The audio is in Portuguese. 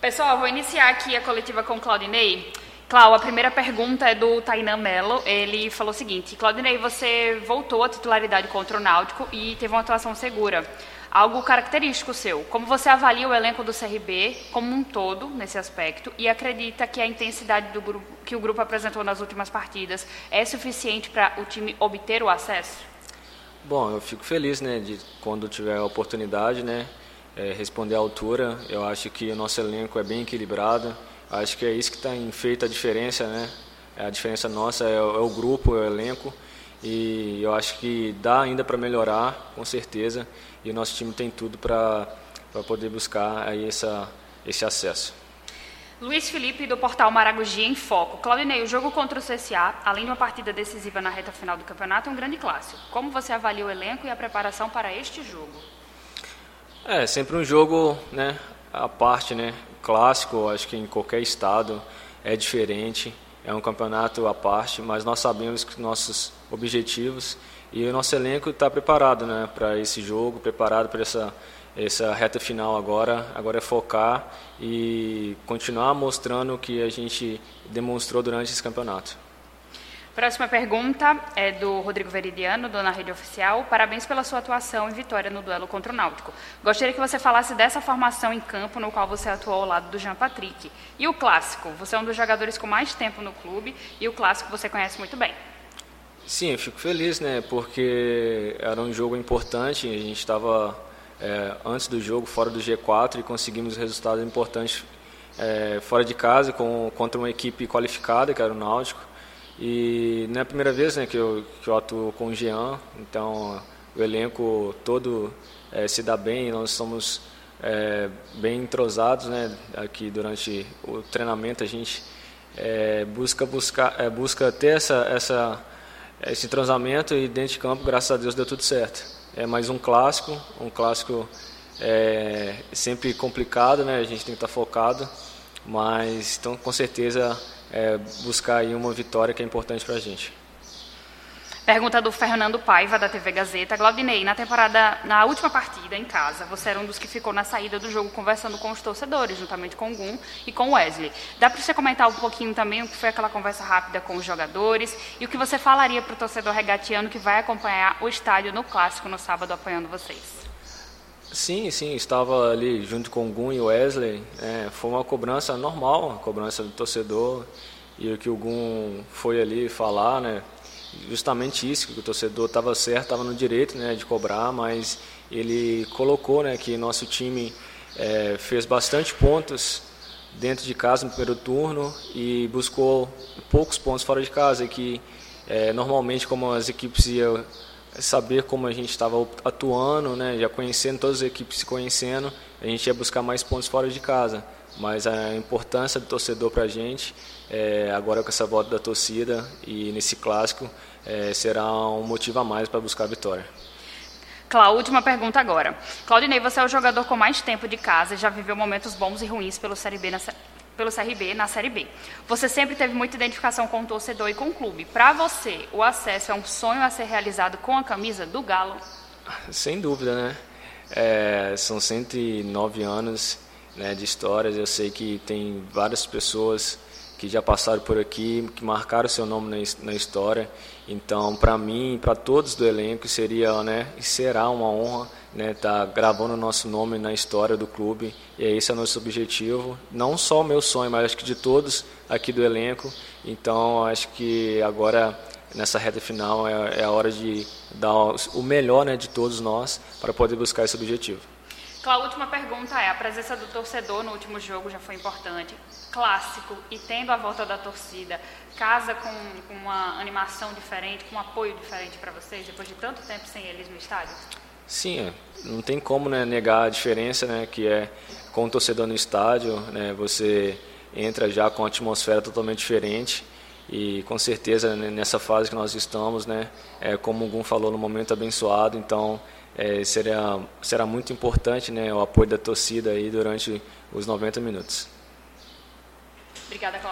Pessoal, vou iniciar aqui a coletiva com Claudinei. Clau, a primeira pergunta é do Tainan Mello. Ele falou o seguinte: Claudinei, você voltou à titularidade contra o Náutico e teve uma atuação segura. Algo característico seu. Como você avalia o elenco do CRB como um todo nesse aspecto e acredita que a intensidade do grupo, que o grupo apresentou nas últimas partidas é suficiente para o time obter o acesso? Bom, eu fico feliz, né, de quando tiver a oportunidade, né, é, responder à altura. Eu acho que o nosso elenco é bem equilibrado. Acho que é isso que está feito a diferença, né? A diferença nossa é, é o grupo, é o elenco. E eu acho que dá ainda para melhorar, com certeza. E o nosso time tem tudo para poder buscar aí essa, esse acesso. Luiz Felipe, do portal Maragogi, em foco. Claudinei, o jogo contra o CSA, além de uma partida decisiva na reta final do campeonato, é um grande clássico. Como você avalia o elenco e a preparação para este jogo? É, sempre um jogo, né, à parte, né, clássico, acho que em qualquer estado é diferente, é um campeonato à parte, mas nós sabemos que nossos objetivos e o nosso elenco está preparado, né, para esse jogo, preparado para essa essa reta final agora, agora é focar e continuar mostrando o que a gente demonstrou durante esse campeonato. Próxima pergunta é do Rodrigo Veridiano, dona Rede Oficial. Parabéns pela sua atuação e vitória no duelo contra o Náutico. Gostaria que você falasse dessa formação em campo no qual você atuou ao lado do Jean Patrick. E o clássico? Você é um dos jogadores com mais tempo no clube e o clássico você conhece muito bem. Sim, eu fico feliz, né? Porque era um jogo importante. A gente estava é, antes do jogo fora do G4 e conseguimos resultados importantes é, fora de casa com, contra uma equipe qualificada, que era o Náutico. E não é a primeira vez né, que, eu, que eu atuo com o Jean, então o elenco todo é, se dá bem, nós somos é, bem entrosados né, aqui durante o treinamento, a gente é, busca, buscar, busca ter essa, essa, esse entrosamento e dentro de campo, graças a Deus, deu tudo certo. É mais um clássico, um clássico sempre complicado, né, a gente tem que estar focado, mas então, com certeza é, buscar aí uma vitória que é importante para a gente. Pergunta do Fernando Paiva, da TV Gazeta. Glaudinei, na temporada, na última partida em casa, você era um dos que ficou na saída do jogo conversando com os torcedores, juntamente com o Gum e com o Wesley. Dá para você comentar um pouquinho também o que foi aquela conversa rápida com os jogadores e o que você falaria para o torcedor regatiano que vai acompanhar o estádio no Clássico no sábado apoiando vocês? Sim, sim, estava ali junto com o Gun e o Wesley. É, foi uma cobrança normal, uma cobrança do torcedor. E o que o Gun foi ali falar, né? Justamente isso, que o torcedor estava certo, estava no direito né, de cobrar, mas ele colocou né, que nosso time é, fez bastante pontos dentro de casa no primeiro turno e buscou poucos pontos fora de casa, e que é, normalmente como as equipes iam saber como a gente estava atuando, né, já conhecendo todas as equipes se conhecendo, a gente ia buscar mais pontos fora de casa. Mas a importância do torcedor para a gente, é, agora com essa volta da torcida e nesse clássico, é, será um motivo a mais para buscar a vitória. Cláudia, última pergunta agora. Claudinei, você é o jogador com mais tempo de casa e já viveu momentos bons e ruins pelo Série B na, pelo CRB na Série B. Você sempre teve muita identificação com o torcedor e com o clube. Para você, o acesso é um sonho a ser realizado com a camisa do Galo? Sem dúvida, né? É, são 109 anos né, de histórias. Eu sei que tem várias pessoas que já passaram por aqui, que marcaram seu nome na, na história. Então, para mim, para todos do elenco, seria, né, e será uma honra né, tá gravando o nosso nome na história do clube e esse é o nosso objetivo, não só o meu sonho, mas acho que de todos aqui do elenco. Então acho que agora nessa reta final é, é a hora de dar o melhor né, de todos nós para poder buscar esse objetivo. A última pergunta é: a presença do torcedor no último jogo já foi importante, clássico e tendo a volta da torcida, casa com, com uma animação diferente, com um apoio diferente para vocês depois de tanto tempo sem eles no estádio? Sim, é. não tem como né, negar a diferença né, que é com o torcedor no estádio, né, você entra já com uma atmosfera totalmente diferente e com certeza né, nessa fase que nós estamos, né, é, como o Gum falou, no momento abençoado, então é, será, será muito importante né, o apoio da torcida aí durante os 90 minutos. Obrigada, Cláudia.